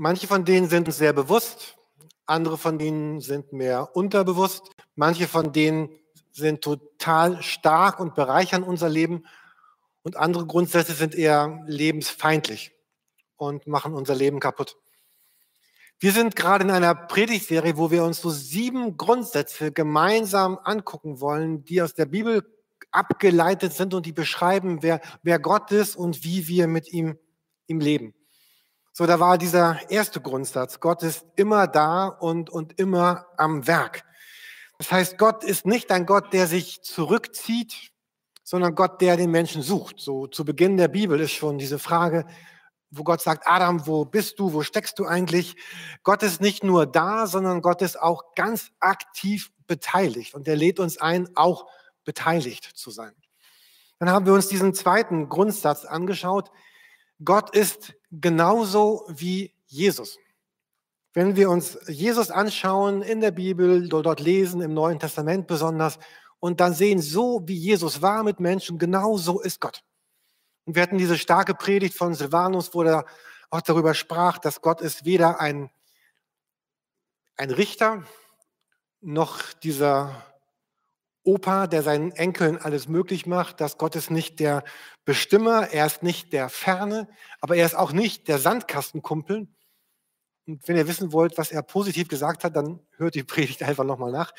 Manche von denen sind sehr bewusst, andere von denen sind mehr unterbewusst, manche von denen sind total stark und bereichern unser Leben und andere Grundsätze sind eher lebensfeindlich und machen unser Leben kaputt. Wir sind gerade in einer Predigtserie, wo wir uns so sieben Grundsätze gemeinsam angucken wollen, die aus der Bibel abgeleitet sind und die beschreiben, wer, wer Gott ist und wie wir mit ihm, ihm leben. So, da war dieser erste Grundsatz. Gott ist immer da und, und immer am Werk. Das heißt, Gott ist nicht ein Gott, der sich zurückzieht, sondern Gott, der den Menschen sucht. So zu Beginn der Bibel ist schon diese Frage, wo Gott sagt, Adam, wo bist du, wo steckst du eigentlich? Gott ist nicht nur da, sondern Gott ist auch ganz aktiv beteiligt und er lädt uns ein, auch beteiligt zu sein. Dann haben wir uns diesen zweiten Grundsatz angeschaut. Gott ist genauso wie Jesus. Wenn wir uns Jesus anschauen in der Bibel, dort lesen, im Neuen Testament besonders, und dann sehen, so wie Jesus war mit Menschen, genauso ist Gott. Und wir hatten diese starke Predigt von Silvanus, wo er auch darüber sprach, dass Gott ist weder ein, ein Richter noch dieser Opa, der seinen Enkeln alles möglich macht, dass Gott ist nicht der Bestimmer, er ist nicht der Ferne, aber er ist auch nicht der Sandkastenkumpel. Und wenn ihr wissen wollt, was er positiv gesagt hat, dann hört die Predigt einfach nochmal nach.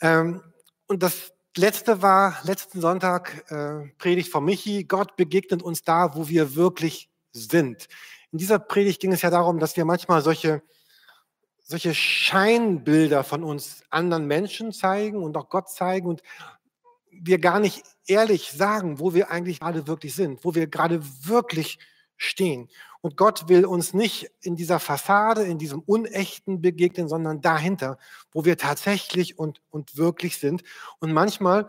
Ähm, und das letzte war letzten Sonntag äh, Predigt von Michi. Gott begegnet uns da, wo wir wirklich sind. In dieser Predigt ging es ja darum, dass wir manchmal solche, solche Scheinbilder von uns anderen Menschen zeigen und auch Gott zeigen und wir gar nicht ehrlich sagen, wo wir eigentlich gerade wirklich sind, wo wir gerade wirklich stehen. Und Gott will uns nicht in dieser Fassade, in diesem Unechten begegnen, sondern dahinter, wo wir tatsächlich und, und wirklich sind. Und manchmal,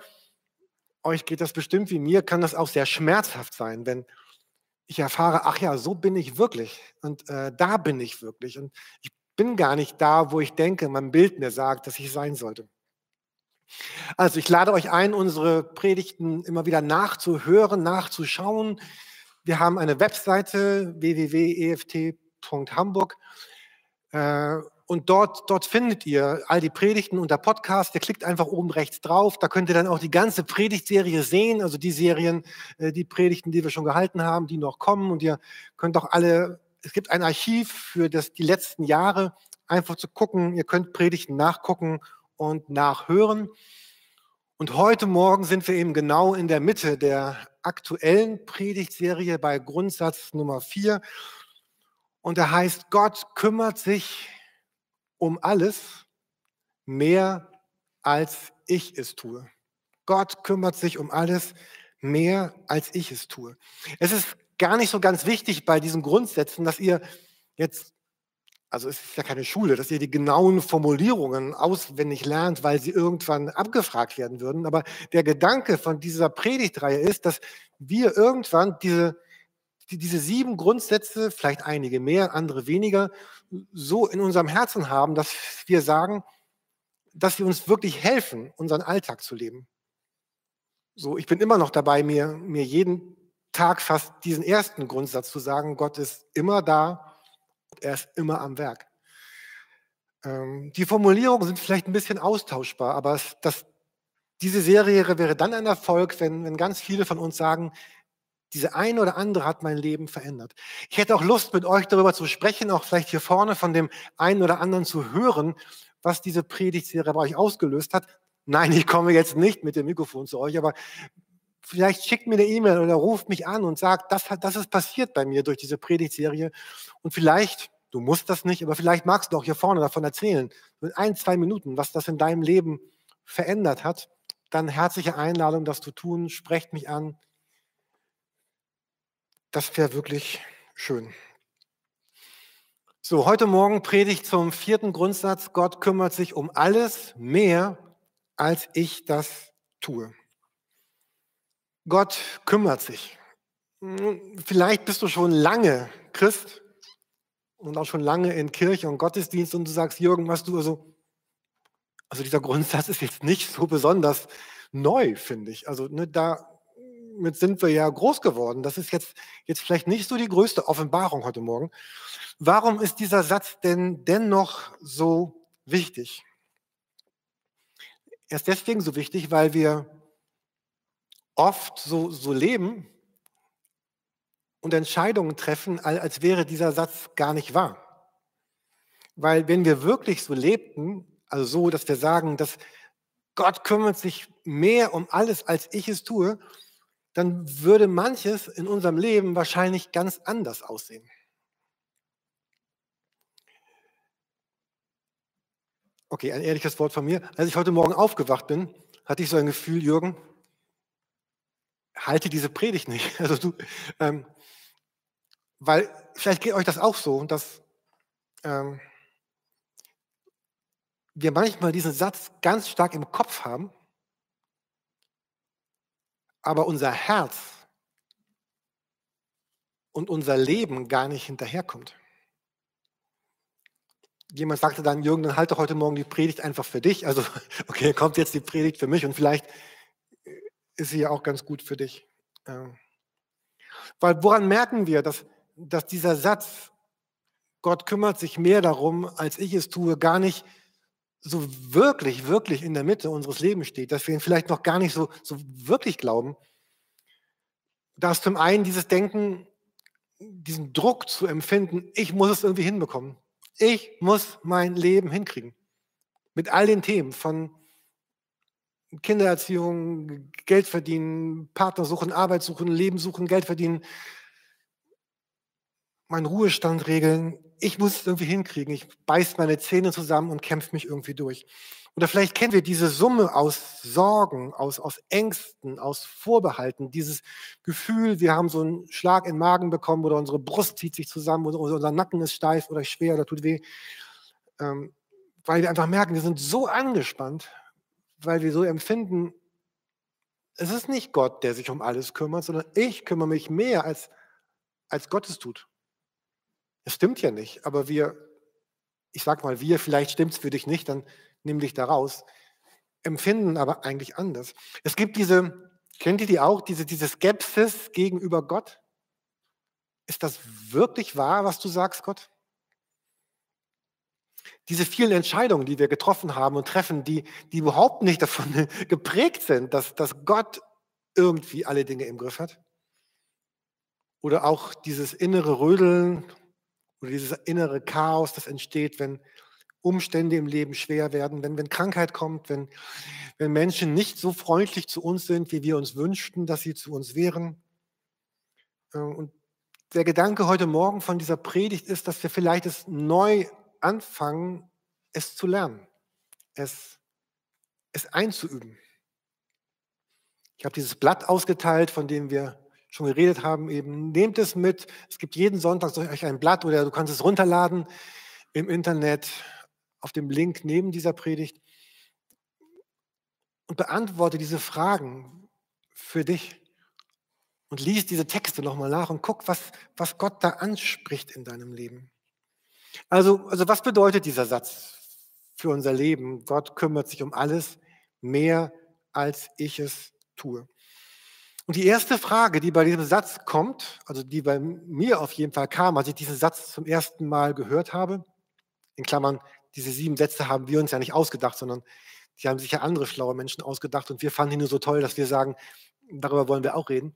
euch geht das bestimmt wie mir, kann das auch sehr schmerzhaft sein, wenn ich erfahre, ach ja, so bin ich wirklich und äh, da bin ich wirklich. Und ich bin gar nicht da, wo ich denke, mein Bild mir sagt, dass ich sein sollte. Also ich lade euch ein, unsere Predigten immer wieder nachzuhören, nachzuschauen. Wir haben eine Webseite www.eft.hamburg äh, und dort, dort findet ihr all die Predigten und der Podcast. Ihr klickt einfach oben rechts drauf. Da könnt ihr dann auch die ganze Predigtserie sehen, also die Serien, äh, die Predigten, die wir schon gehalten haben, die noch kommen. Und ihr könnt auch alle, es gibt ein Archiv für das, die letzten Jahre, einfach zu gucken. Ihr könnt Predigten nachgucken und nachhören. Und heute Morgen sind wir eben genau in der Mitte der aktuellen Predigtserie bei Grundsatz Nummer 4. Und da heißt, Gott kümmert sich um alles mehr, als ich es tue. Gott kümmert sich um alles mehr, als ich es tue. Es ist gar nicht so ganz wichtig bei diesen Grundsätzen, dass ihr jetzt also es ist ja keine Schule, dass ihr die genauen Formulierungen auswendig lernt, weil sie irgendwann abgefragt werden würden. Aber der Gedanke von dieser Predigtreihe ist, dass wir irgendwann diese, die, diese sieben Grundsätze, vielleicht einige mehr, andere weniger, so in unserem Herzen haben, dass wir sagen, dass sie uns wirklich helfen, unseren Alltag zu leben. So, ich bin immer noch dabei, mir, mir jeden Tag fast diesen ersten Grundsatz zu sagen, Gott ist immer da, er ist immer am Werk. Ähm, die Formulierungen sind vielleicht ein bisschen austauschbar, aber das, diese Serie wäre dann ein Erfolg, wenn, wenn ganz viele von uns sagen, diese eine oder andere hat mein Leben verändert. Ich hätte auch Lust, mit euch darüber zu sprechen, auch vielleicht hier vorne von dem einen oder anderen zu hören, was diese Predigtserie bei euch ausgelöst hat. Nein, ich komme jetzt nicht mit dem Mikrofon zu euch, aber vielleicht schickt mir eine E-Mail oder ruft mich an und sagt, das, das ist passiert bei mir durch diese Predigtserie. Und vielleicht, du musst das nicht, aber vielleicht magst du auch hier vorne davon erzählen, in ein, zwei Minuten, was das in deinem Leben verändert hat. Dann herzliche Einladung, das zu tun. Sprecht mich an. Das wäre wirklich schön. So, heute Morgen predigt zum vierten Grundsatz. Gott kümmert sich um alles mehr, als ich das tue. Gott kümmert sich. Vielleicht bist du schon lange Christ und auch schon lange in Kirche und Gottesdienst und du sagst, Jürgen, was du also, also dieser Grundsatz ist jetzt nicht so besonders neu, finde ich. Also ne, da damit sind wir ja groß geworden. Das ist jetzt, jetzt vielleicht nicht so die größte Offenbarung heute Morgen. Warum ist dieser Satz denn dennoch so wichtig? Er ist deswegen so wichtig, weil wir oft so, so leben und Entscheidungen treffen, als wäre dieser Satz gar nicht wahr. Weil wenn wir wirklich so lebten, also so, dass wir sagen, dass Gott kümmert sich mehr um alles, als ich es tue, dann würde manches in unserem Leben wahrscheinlich ganz anders aussehen. Okay, ein ehrliches Wort von mir. Als ich heute Morgen aufgewacht bin, hatte ich so ein Gefühl, Jürgen, halte diese Predigt nicht. Also du, ähm, weil vielleicht geht euch das auch so, dass ähm, wir manchmal diesen Satz ganz stark im Kopf haben, aber unser Herz und unser Leben gar nicht hinterherkommt. Jemand sagte dann, Jürgen, dann halte heute Morgen die Predigt einfach für dich. Also, okay, kommt jetzt die Predigt für mich und vielleicht ist sie ja auch ganz gut für dich. Weil woran merken wir, dass, dass dieser Satz, Gott kümmert sich mehr darum, als ich es tue, gar nicht so wirklich, wirklich in der Mitte unseres Lebens steht, dass wir ihn vielleicht noch gar nicht so, so wirklich glauben, da ist zum einen dieses Denken, diesen Druck zu empfinden, ich muss es irgendwie hinbekommen. Ich muss mein Leben hinkriegen. Mit all den Themen von Kindererziehung, Geld verdienen, Partner suchen, Arbeit suchen, Leben suchen, Geld verdienen, meinen Ruhestand regeln. Ich muss es irgendwie hinkriegen. Ich beiß meine Zähne zusammen und kämpfe mich irgendwie durch. Oder vielleicht kennen wir diese Summe aus Sorgen, aus, aus Ängsten, aus Vorbehalten, dieses Gefühl, wir haben so einen Schlag im Magen bekommen oder unsere Brust zieht sich zusammen oder unser Nacken ist steif oder schwer oder tut weh. Ähm, weil wir einfach merken, wir sind so angespannt, weil wir so empfinden, es ist nicht Gott, der sich um alles kümmert, sondern ich kümmere mich mehr, als, als Gott es tut. Es stimmt ja nicht, aber wir, ich sag mal wir, vielleicht stimmt es für dich nicht, dann nimm dich da raus, empfinden aber eigentlich anders. Es gibt diese, kennt ihr die auch, diese, diese Skepsis gegenüber Gott? Ist das wirklich wahr, was du sagst, Gott? Diese vielen Entscheidungen, die wir getroffen haben und treffen, die, die überhaupt nicht davon geprägt sind, dass, dass Gott irgendwie alle Dinge im Griff hat. Oder auch dieses innere Rödeln oder dieses innere Chaos, das entsteht, wenn Umstände im Leben schwer werden, wenn, wenn Krankheit kommt, wenn, wenn Menschen nicht so freundlich zu uns sind, wie wir uns wünschten, dass sie zu uns wären. Äh, und der Gedanke heute Morgen von dieser Predigt ist, dass wir vielleicht es neu anfangen, es zu lernen, es, es einzuüben. Ich habe dieses Blatt ausgeteilt, von dem wir schon geredet haben, eben nehmt es mit. Es gibt jeden Sonntag euch ein Blatt oder du kannst es runterladen im Internet auf dem Link neben dieser Predigt und beantworte diese Fragen für dich und lies diese Texte nochmal nach und guck, was, was Gott da anspricht in deinem Leben. Also, also was bedeutet dieser Satz für unser Leben? Gott kümmert sich um alles mehr, als ich es tue. Und die erste Frage, die bei diesem Satz kommt, also die bei mir auf jeden Fall kam, als ich diesen Satz zum ersten Mal gehört habe, in Klammern, diese sieben Sätze haben wir uns ja nicht ausgedacht, sondern die haben sich ja andere schlaue Menschen ausgedacht und wir fanden ihn nur so toll, dass wir sagen, darüber wollen wir auch reden.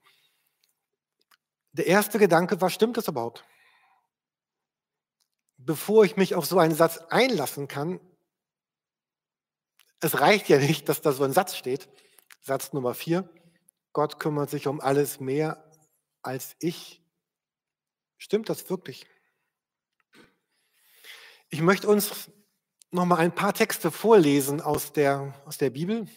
Der erste Gedanke war, stimmt das überhaupt? Bevor ich mich auf so einen Satz einlassen kann, es reicht ja nicht, dass da so ein Satz steht, Satz Nummer vier, Gott kümmert sich um alles mehr als ich. Stimmt das wirklich? Ich möchte uns noch mal ein paar Texte vorlesen aus der, aus der Bibel.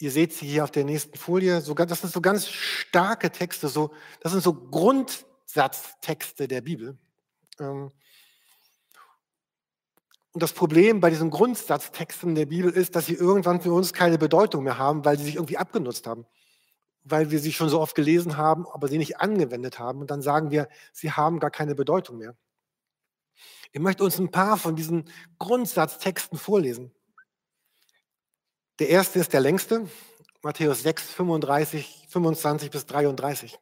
Ihr seht sie hier auf der nächsten Folie. Das sind so ganz starke Texte. So, das sind so Grundsatztexte der Bibel. Ähm, und das Problem bei diesen Grundsatztexten der Bibel ist, dass sie irgendwann für uns keine Bedeutung mehr haben, weil sie sich irgendwie abgenutzt haben. Weil wir sie schon so oft gelesen haben, aber sie nicht angewendet haben. Und dann sagen wir, sie haben gar keine Bedeutung mehr. Ich möchte uns ein paar von diesen Grundsatztexten vorlesen. Der erste ist der längste. Matthäus 6, 35, 25 bis 33.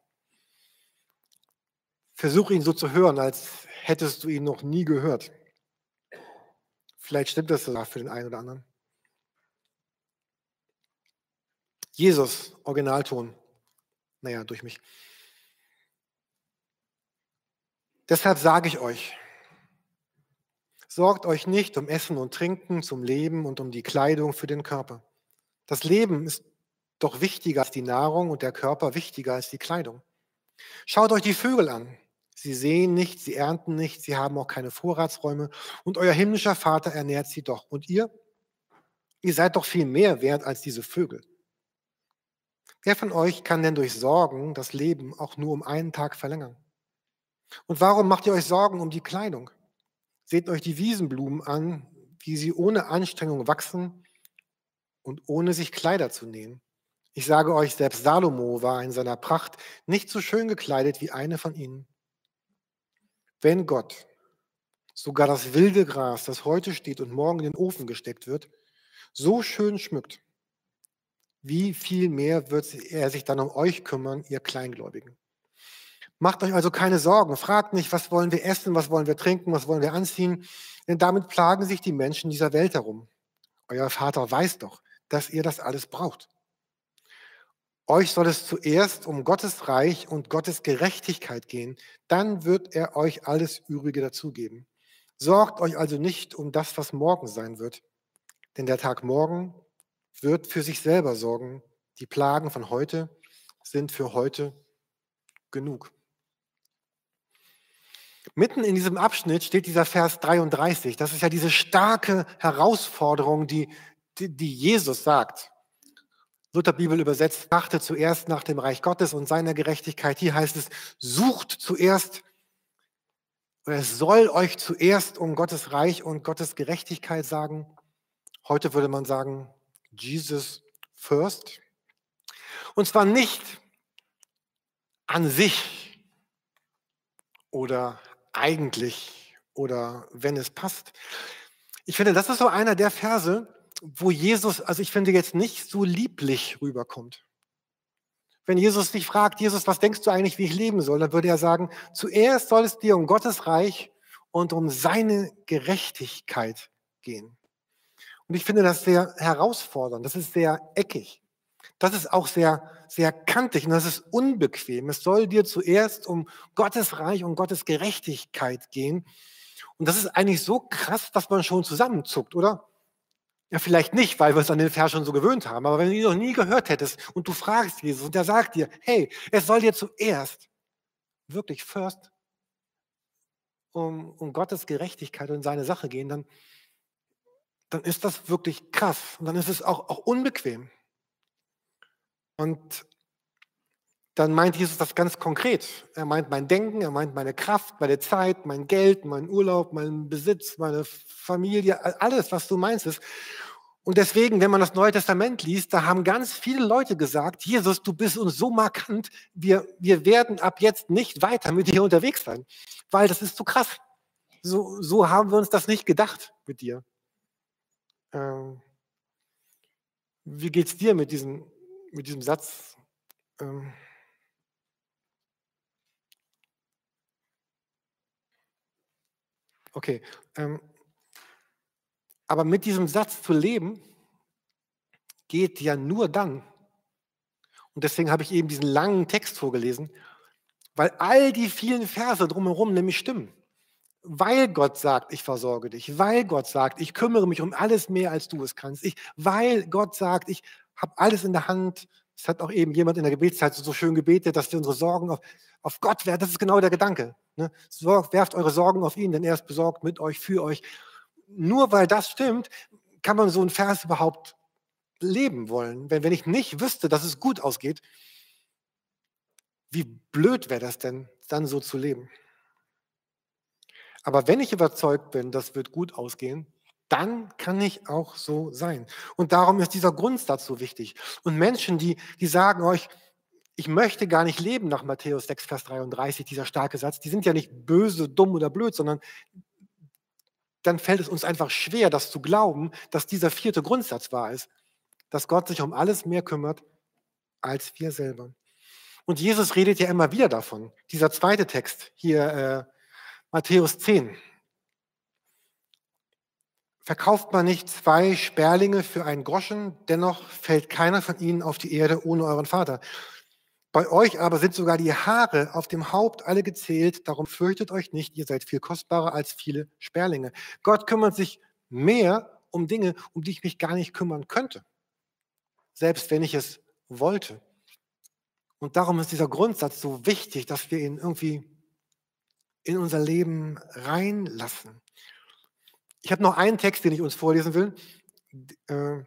Versuche ihn so zu hören, als hättest du ihn noch nie gehört. Vielleicht stimmt das sogar für den einen oder anderen. Jesus, Originalton. Naja, durch mich. Deshalb sage ich euch, sorgt euch nicht um Essen und Trinken zum Leben und um die Kleidung für den Körper. Das Leben ist doch wichtiger als die Nahrung und der Körper wichtiger als die Kleidung. Schaut euch die Vögel an. Sie sehen nicht, sie ernten nicht, sie haben auch keine Vorratsräume und euer himmlischer Vater ernährt sie doch. Und ihr? Ihr seid doch viel mehr wert als diese Vögel. Wer von euch kann denn durch Sorgen das Leben auch nur um einen Tag verlängern? Und warum macht ihr euch Sorgen um die Kleidung? Seht euch die Wiesenblumen an, wie sie ohne Anstrengung wachsen und ohne sich Kleider zu nähen. Ich sage euch, selbst Salomo war in seiner Pracht nicht so schön gekleidet wie eine von ihnen. Wenn Gott sogar das wilde Gras, das heute steht und morgen in den Ofen gesteckt wird, so schön schmückt, wie viel mehr wird er sich dann um euch kümmern, ihr Kleingläubigen? Macht euch also keine Sorgen. Fragt nicht, was wollen wir essen, was wollen wir trinken, was wollen wir anziehen, denn damit plagen sich die Menschen dieser Welt herum. Euer Vater weiß doch, dass ihr das alles braucht. Euch soll es zuerst um Gottes Reich und Gottes Gerechtigkeit gehen, dann wird er euch alles Übrige dazugeben. Sorgt euch also nicht um das, was morgen sein wird, denn der Tag morgen wird für sich selber sorgen. Die Plagen von heute sind für heute genug. Mitten in diesem Abschnitt steht dieser Vers 33. Das ist ja diese starke Herausforderung, die, die, die Jesus sagt. Lutherbibel übersetzt, achte zuerst nach dem Reich Gottes und seiner Gerechtigkeit. Hier heißt es, sucht zuerst, oder es soll euch zuerst um Gottes Reich und Gottes Gerechtigkeit sagen. Heute würde man sagen, Jesus first. Und zwar nicht an sich oder eigentlich oder wenn es passt. Ich finde, das ist so einer der Verse, wo Jesus, also ich finde jetzt nicht so lieblich rüberkommt. Wenn Jesus dich fragt, Jesus, was denkst du eigentlich, wie ich leben soll, dann würde er sagen, zuerst soll es dir um Gottes Reich und um seine Gerechtigkeit gehen. Und ich finde das sehr herausfordernd, das ist sehr eckig. Das ist auch sehr, sehr kantig und das ist unbequem. Es soll dir zuerst um Gottes Reich und Gottes Gerechtigkeit gehen. Und das ist eigentlich so krass, dass man schon zusammenzuckt, oder? Ja, vielleicht nicht, weil wir uns an den Vers schon so gewöhnt haben. Aber wenn du ihn noch nie gehört hättest und du fragst Jesus und er sagt dir, hey, es soll dir zuerst, wirklich first, um, um Gottes Gerechtigkeit und seine Sache gehen, dann, dann ist das wirklich krass. Und dann ist es auch, auch unbequem. Und dann meint Jesus das ganz konkret. Er meint mein Denken, er meint meine Kraft, meine Zeit, mein Geld, meinen Urlaub, meinen Besitz, meine Familie, alles, was du meinst ist. Und deswegen, wenn man das Neue Testament liest, da haben ganz viele Leute gesagt, Jesus, du bist uns so markant, wir, wir werden ab jetzt nicht weiter mit dir unterwegs sein, weil das ist zu krass. So, so haben wir uns das nicht gedacht mit dir. Ähm, wie geht's dir mit diesem, mit diesem Satz? Ähm, Okay. Ähm, aber mit diesem Satz zu leben, geht ja nur dann. Und deswegen habe ich eben diesen langen Text vorgelesen, weil all die vielen Verse drumherum nämlich stimmen. Weil Gott sagt, ich versorge dich, weil Gott sagt, ich kümmere mich um alles mehr, als du es kannst, ich, weil Gott sagt, ich habe alles in der Hand. Es hat auch eben jemand in der Gebetszeit so schön gebetet, dass wir unsere Sorgen auf, auf Gott werfen. Das ist genau der Gedanke. Ne? werft eure Sorgen auf ihn, denn er ist besorgt mit euch, für euch. Nur weil das stimmt, kann man so einen Vers überhaupt leben wollen. Wenn, wenn ich nicht wüsste, dass es gut ausgeht, wie blöd wäre das denn, dann so zu leben? Aber wenn ich überzeugt bin, das wird gut ausgehen, dann kann ich auch so sein. Und darum ist dieser Grundsatz so wichtig. Und Menschen, die, die sagen euch, ich möchte gar nicht leben nach Matthäus 6, Vers 33, dieser starke Satz, die sind ja nicht böse, dumm oder blöd, sondern dann fällt es uns einfach schwer, das zu glauben, dass dieser vierte Grundsatz wahr ist, dass Gott sich um alles mehr kümmert, als wir selber. Und Jesus redet ja immer wieder davon. Dieser zweite Text, hier äh, Matthäus 10. Verkauft man nicht zwei Sperlinge für einen Groschen, dennoch fällt keiner von ihnen auf die Erde ohne euren Vater. Bei euch aber sind sogar die Haare auf dem Haupt alle gezählt, darum fürchtet euch nicht, ihr seid viel kostbarer als viele Sperlinge. Gott kümmert sich mehr um Dinge, um die ich mich gar nicht kümmern könnte, selbst wenn ich es wollte. Und darum ist dieser Grundsatz so wichtig, dass wir ihn irgendwie in unser Leben reinlassen. Ich habe noch einen Text, den ich uns vorlesen will. Äh,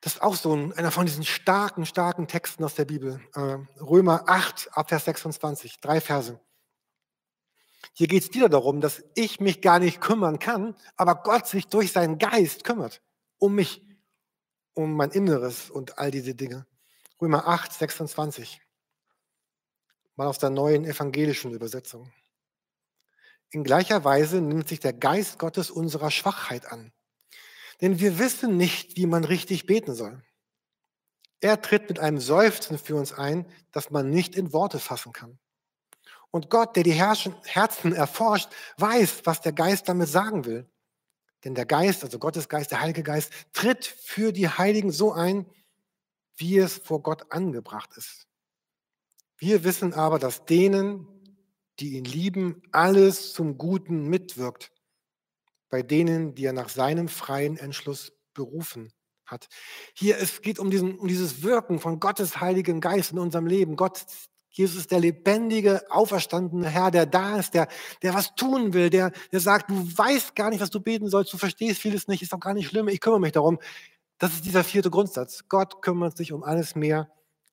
das ist auch so ein, einer von diesen starken, starken Texten aus der Bibel. Äh, Römer 8, Abvers 26, drei Verse. Hier geht es wieder darum, dass ich mich gar nicht kümmern kann, aber Gott sich durch seinen Geist kümmert um mich, um mein Inneres und all diese Dinge. Römer 8, 26. Mal aus der neuen evangelischen Übersetzung. In gleicher Weise nimmt sich der Geist Gottes unserer Schwachheit an. Denn wir wissen nicht, wie man richtig beten soll. Er tritt mit einem Seufzen für uns ein, das man nicht in Worte fassen kann. Und Gott, der die Herzen erforscht, weiß, was der Geist damit sagen will. Denn der Geist, also Gottes Geist, der Heilige Geist, tritt für die Heiligen so ein, wie es vor Gott angebracht ist. Wir wissen aber, dass denen, die ihn lieben, alles zum Guten mitwirkt, bei denen, die er nach seinem freien Entschluss berufen hat. Hier es geht um, diesen, um dieses Wirken von Gottes Heiligen Geist in unserem Leben. Gott, Jesus ist der lebendige, auferstandene Herr, der da ist, der, der was tun will, der, der sagt, du weißt gar nicht, was du beten sollst, du verstehst vieles nicht, ist doch gar nicht schlimm, ich kümmere mich darum. Das ist dieser vierte Grundsatz. Gott kümmert sich um alles mehr,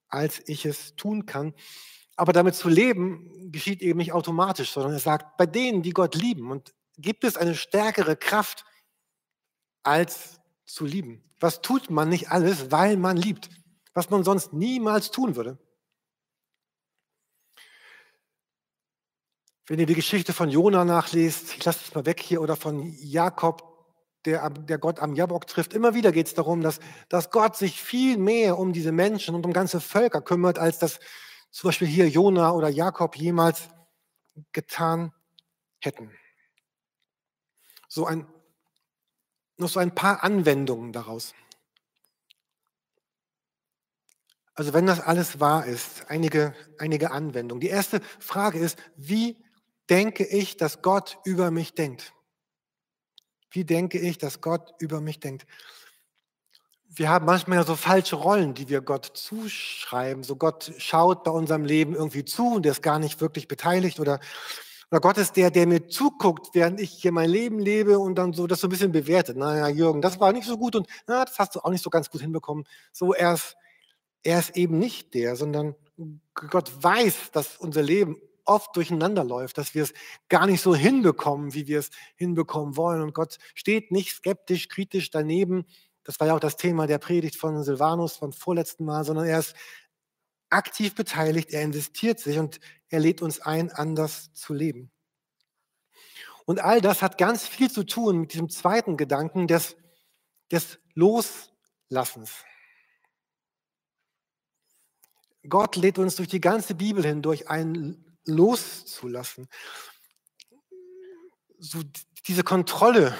als ich es tun kann. Aber damit zu leben geschieht eben nicht automatisch, sondern er sagt, bei denen, die Gott lieben, und gibt es eine stärkere Kraft, als zu lieben. Was tut man nicht alles, weil man liebt, was man sonst niemals tun würde? Wenn ihr die Geschichte von Jona nachlest, ich lasse es mal weg hier, oder von Jakob, der, der Gott am Jabok trifft. Immer wieder geht es darum, dass, dass Gott sich viel mehr um diese Menschen und um ganze Völker kümmert, als das zum Beispiel hier Jona oder Jakob jemals getan hätten. So ein, noch so ein paar Anwendungen daraus. Also wenn das alles wahr ist, einige, einige Anwendungen. Die erste Frage ist, wie denke ich, dass Gott über mich denkt? Wie denke ich, dass Gott über mich denkt? Wir haben manchmal ja so falsche Rollen, die wir Gott zuschreiben. So Gott schaut bei unserem Leben irgendwie zu und der ist gar nicht wirklich beteiligt oder, oder Gott ist der, der mir zuguckt, während ich hier mein Leben lebe und dann so das so ein bisschen bewertet. Naja, Jürgen, das war nicht so gut und na, das hast du auch nicht so ganz gut hinbekommen. So, er ist, er ist eben nicht der, sondern Gott weiß, dass unser Leben oft durcheinander läuft, dass wir es gar nicht so hinbekommen, wie wir es hinbekommen wollen. Und Gott steht nicht skeptisch, kritisch daneben. Das war ja auch das Thema der Predigt von Silvanus vom vorletzten Mal, sondern er ist aktiv beteiligt, er investiert sich und er lädt uns ein, anders zu leben. Und all das hat ganz viel zu tun mit diesem zweiten Gedanken des, des Loslassens. Gott lädt uns durch die ganze Bibel hindurch ein, loszulassen. So diese Kontrolle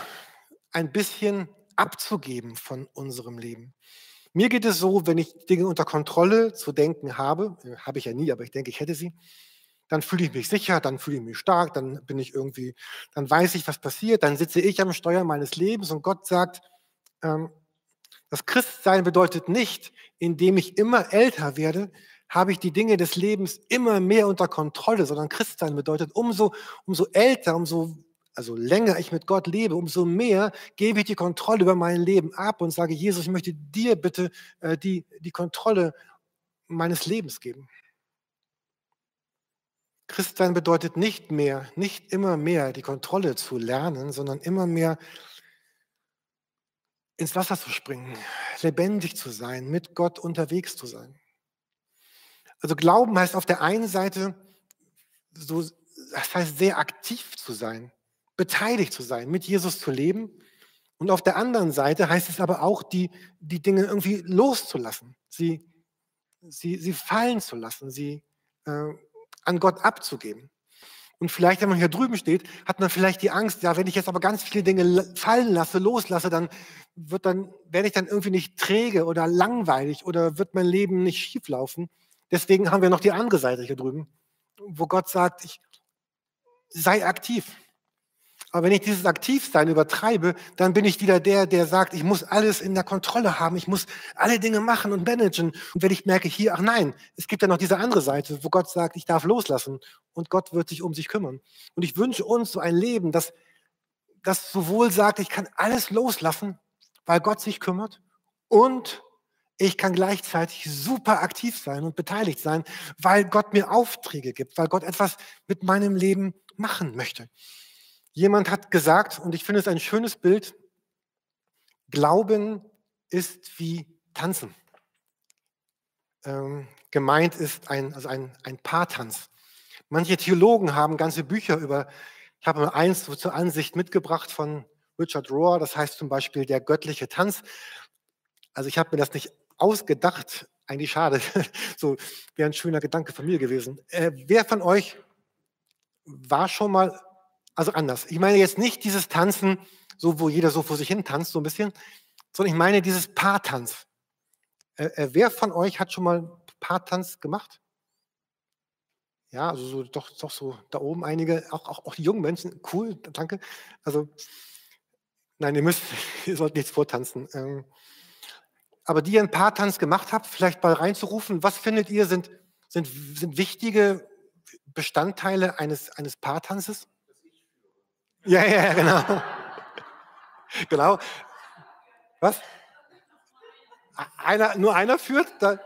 ein bisschen abzugeben von unserem Leben. Mir geht es so, wenn ich Dinge unter Kontrolle zu denken habe, äh, habe ich ja nie, aber ich denke, ich hätte sie, dann fühle ich mich sicher, dann fühle ich mich stark, dann bin ich irgendwie, dann weiß ich, was passiert, dann sitze ich am Steuer meines Lebens und Gott sagt, ähm, das Christsein bedeutet nicht, indem ich immer älter werde, habe ich die Dinge des Lebens immer mehr unter Kontrolle, sondern Christsein bedeutet, umso, umso älter, umso also länger ich mit Gott lebe, umso mehr gebe ich die Kontrolle über mein Leben ab und sage, Jesus, ich möchte dir bitte äh, die, die Kontrolle meines Lebens geben. Christsein bedeutet nicht mehr, nicht immer mehr die Kontrolle zu lernen, sondern immer mehr ins Wasser zu springen, lebendig zu sein, mit Gott unterwegs zu sein. Also Glauben heißt auf der einen Seite, so, das heißt sehr aktiv zu sein, beteiligt zu sein, mit Jesus zu leben. Und auf der anderen Seite heißt es aber auch, die, die Dinge irgendwie loszulassen, sie sie, sie fallen zu lassen, sie äh, an Gott abzugeben. Und vielleicht, wenn man hier drüben steht, hat man vielleicht die Angst, ja, wenn ich jetzt aber ganz viele Dinge fallen lasse, loslasse, dann wird dann, werde ich dann irgendwie nicht träge oder langweilig oder wird mein Leben nicht schieflaufen. Deswegen haben wir noch die andere Seite hier drüben, wo Gott sagt, ich sei aktiv. Aber wenn ich dieses Aktivsein übertreibe, dann bin ich wieder der, der sagt, ich muss alles in der Kontrolle haben, ich muss alle Dinge machen und managen. Und wenn ich merke, hier, ach nein, es gibt ja noch diese andere Seite, wo Gott sagt, ich darf loslassen und Gott wird sich um sich kümmern. Und ich wünsche uns so ein Leben, das, das sowohl sagt, ich kann alles loslassen, weil Gott sich kümmert und ich kann gleichzeitig super aktiv sein und beteiligt sein, weil Gott mir Aufträge gibt, weil Gott etwas mit meinem Leben machen möchte. Jemand hat gesagt, und ich finde es ein schönes Bild, Glauben ist wie Tanzen. Ähm, gemeint ist ein, also ein, ein Paartanz. Manche Theologen haben ganze Bücher über, ich habe mal eins zur Ansicht mitgebracht von Richard Rohr, das heißt zum Beispiel der göttliche Tanz. Also ich habe mir das nicht ausgedacht, eigentlich schade, so wäre ein schöner Gedanke von mir gewesen. Äh, wer von euch war schon mal also anders. Ich meine jetzt nicht dieses Tanzen, so wo jeder so vor sich hin tanzt, so ein bisschen, sondern ich meine dieses Paartanz. Äh, äh, wer von euch hat schon mal Paartanz gemacht? Ja, also so, doch, doch so da oben einige, auch, auch, auch die jungen Menschen, cool, danke. Also, nein, ihr müsst, ihr sollt nichts vortanzen. Ähm, aber die ihr einen Paartanz gemacht habt, vielleicht mal reinzurufen, was findet ihr sind, sind, sind wichtige Bestandteile eines, eines Paartanzes? Ja, ja, genau. genau. Was? Einer, nur einer führt? Da,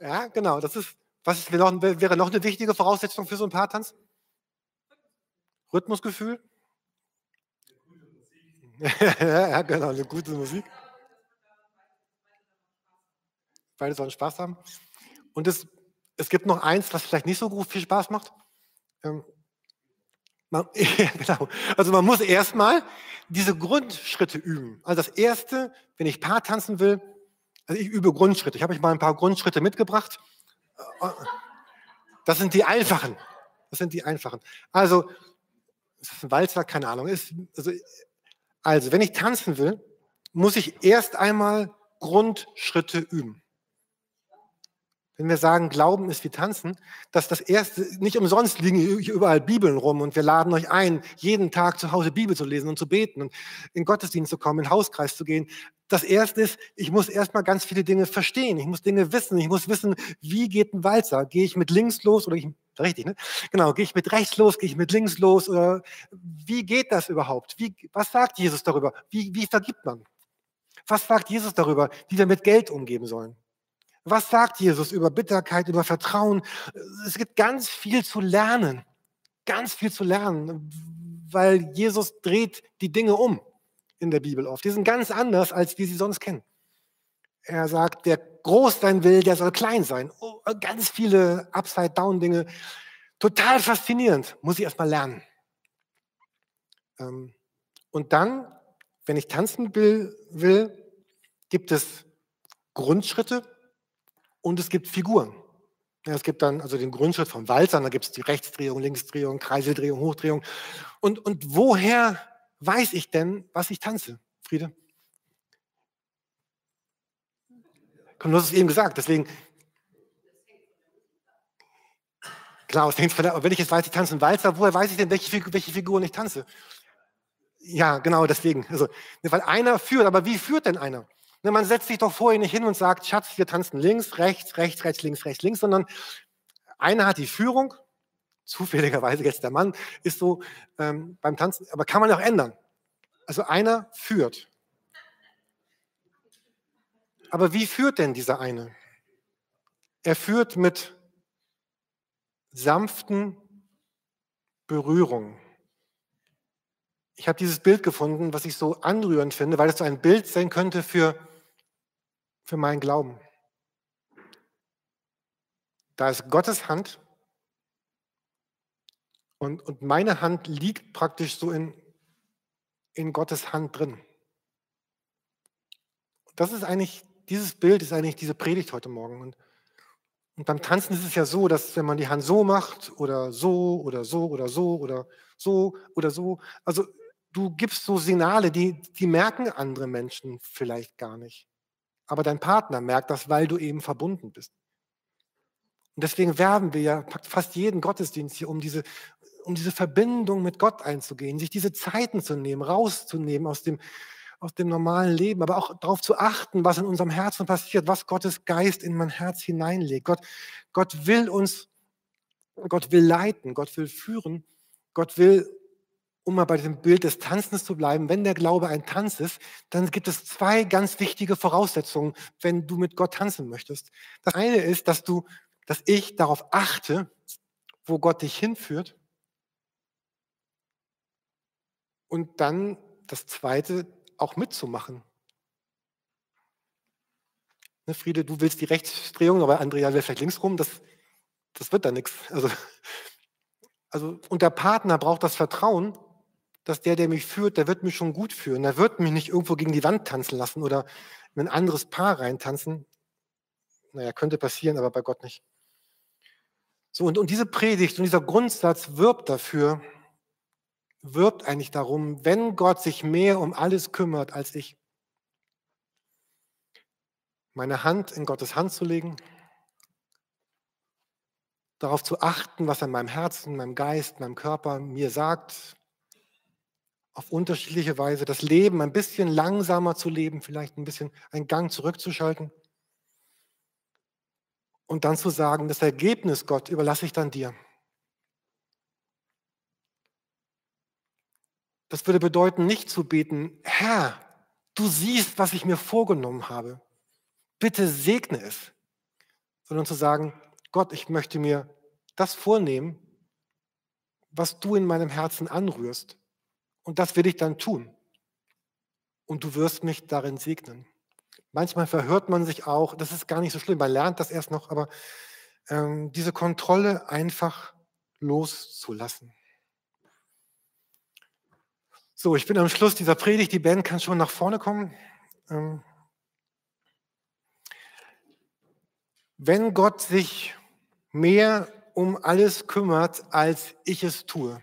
ja, genau. Das ist, was ist, wäre, noch, wäre noch eine wichtige Voraussetzung für so ein Paartanz? Rhythmusgefühl? ja, genau, eine gute Musik. Beide sollen Spaß haben. Und es, es gibt noch eins, was vielleicht nicht so viel Spaß macht. Ähm, man, genau. Also man muss erstmal diese Grundschritte üben. Also das Erste, wenn ich Paar tanzen will, also ich übe Grundschritte. Ich habe euch mal ein paar Grundschritte mitgebracht. Das sind die einfachen. Das sind die einfachen. Also, ist das ein Walzer? Keine Ahnung. Ist, also, also, wenn ich tanzen will, muss ich erst einmal Grundschritte üben wenn wir sagen, Glauben ist wie Tanzen, dass das erste, nicht umsonst liegen hier überall Bibeln rum und wir laden euch ein, jeden Tag zu Hause Bibel zu lesen und zu beten und in Gottesdienst zu kommen, in Hauskreis zu gehen. Das erste ist, ich muss erstmal ganz viele Dinge verstehen. Ich muss Dinge wissen. Ich muss wissen, wie geht ein Walzer? Gehe ich mit links los oder ich, richtig, ne? Genau, gehe ich mit rechts los, gehe ich mit links los oder wie geht das überhaupt? Wie, was sagt Jesus darüber? Wie, wie vergibt man? Was sagt Jesus darüber, wie wir mit Geld umgeben sollen? Was sagt Jesus über Bitterkeit, über Vertrauen? Es gibt ganz viel zu lernen, ganz viel zu lernen, weil Jesus dreht die Dinge um in der Bibel oft. Die sind ganz anders, als wir sie sonst kennen. Er sagt, der groß sein will, der soll klein sein. Oh, ganz viele Upside-Down-Dinge. Total faszinierend, muss ich erstmal lernen. Ähm, und dann, wenn ich tanzen will, will gibt es Grundschritte, und es gibt Figuren. Ja, es gibt dann also den Grundschritt von Walzern, da gibt es die Rechtsdrehung, Linksdrehung, Kreiseldrehung, Hochdrehung. Und, und woher weiß ich denn, was ich tanze, Friede? Komm, du hast es eben gesagt, deswegen. Genau, es hängt von der, wenn ich jetzt weiß, ich tanze einen Walzer, woher weiß ich denn, welche, welche Figuren ich tanze? Ja, genau, deswegen. Also, weil einer führt, aber wie führt denn einer? Ne, man setzt sich doch vorher nicht hin und sagt, Schatz, wir tanzen links, rechts, rechts, rechts, links, rechts, links, sondern einer hat die Führung, zufälligerweise jetzt der Mann, ist so ähm, beim Tanzen, aber kann man auch ändern. Also einer führt. Aber wie führt denn dieser eine? Er führt mit sanften Berührungen. Ich habe dieses Bild gefunden, was ich so anrührend finde, weil es so ein Bild sein könnte für für meinen Glauben. Da ist Gottes Hand und, und meine Hand liegt praktisch so in, in Gottes Hand drin. Das ist eigentlich, dieses Bild ist eigentlich diese Predigt heute Morgen. Und Und beim Tanzen ist es ja so, dass wenn man die Hand so macht oder so oder so oder so oder so oder so, also du gibst so Signale, die, die merken andere Menschen vielleicht gar nicht. Aber dein Partner merkt das, weil du eben verbunden bist. Und deswegen werben wir ja fast jeden Gottesdienst hier, um diese, um diese Verbindung mit Gott einzugehen, sich diese Zeiten zu nehmen, rauszunehmen aus dem, aus dem normalen Leben, aber auch darauf zu achten, was in unserem Herzen passiert, was Gottes Geist in mein Herz hineinlegt. Gott, Gott will uns, Gott will leiten, Gott will führen, Gott will, um mal bei dem Bild des Tanzens zu bleiben, wenn der Glaube ein Tanz ist, dann gibt es zwei ganz wichtige Voraussetzungen, wenn du mit Gott tanzen möchtest. Das eine ist, dass du, dass ich darauf achte, wo Gott dich hinführt. Und dann das zweite, auch mitzumachen. Ne, Friede, du willst die Rechtsdrehung, aber Andrea will vielleicht links rum. Das, das wird da nichts. Also, also, und der Partner braucht das Vertrauen, dass der, der mich führt, der wird mich schon gut führen. Der wird mich nicht irgendwo gegen die Wand tanzen lassen oder in ein anderes Paar reintanzen. Naja, könnte passieren, aber bei Gott nicht. So, und, und diese Predigt und dieser Grundsatz wirbt dafür, wirbt eigentlich darum, wenn Gott sich mehr um alles kümmert als ich, meine Hand in Gottes Hand zu legen, darauf zu achten, was er in meinem Herzen, meinem Geist, meinem Körper mir sagt, auf unterschiedliche Weise das Leben ein bisschen langsamer zu leben, vielleicht ein bisschen einen Gang zurückzuschalten und dann zu sagen, das Ergebnis, Gott, überlasse ich dann dir. Das würde bedeuten, nicht zu beten, Herr, du siehst, was ich mir vorgenommen habe. Bitte segne es. Sondern zu sagen, Gott, ich möchte mir das vornehmen, was du in meinem Herzen anrührst. Und das will ich dann tun. Und du wirst mich darin segnen. Manchmal verhört man sich auch, das ist gar nicht so schlimm, man lernt das erst noch, aber ähm, diese Kontrolle einfach loszulassen. So, ich bin am Schluss dieser Predigt. Die Band kann schon nach vorne kommen. Ähm, wenn Gott sich mehr um alles kümmert, als ich es tue,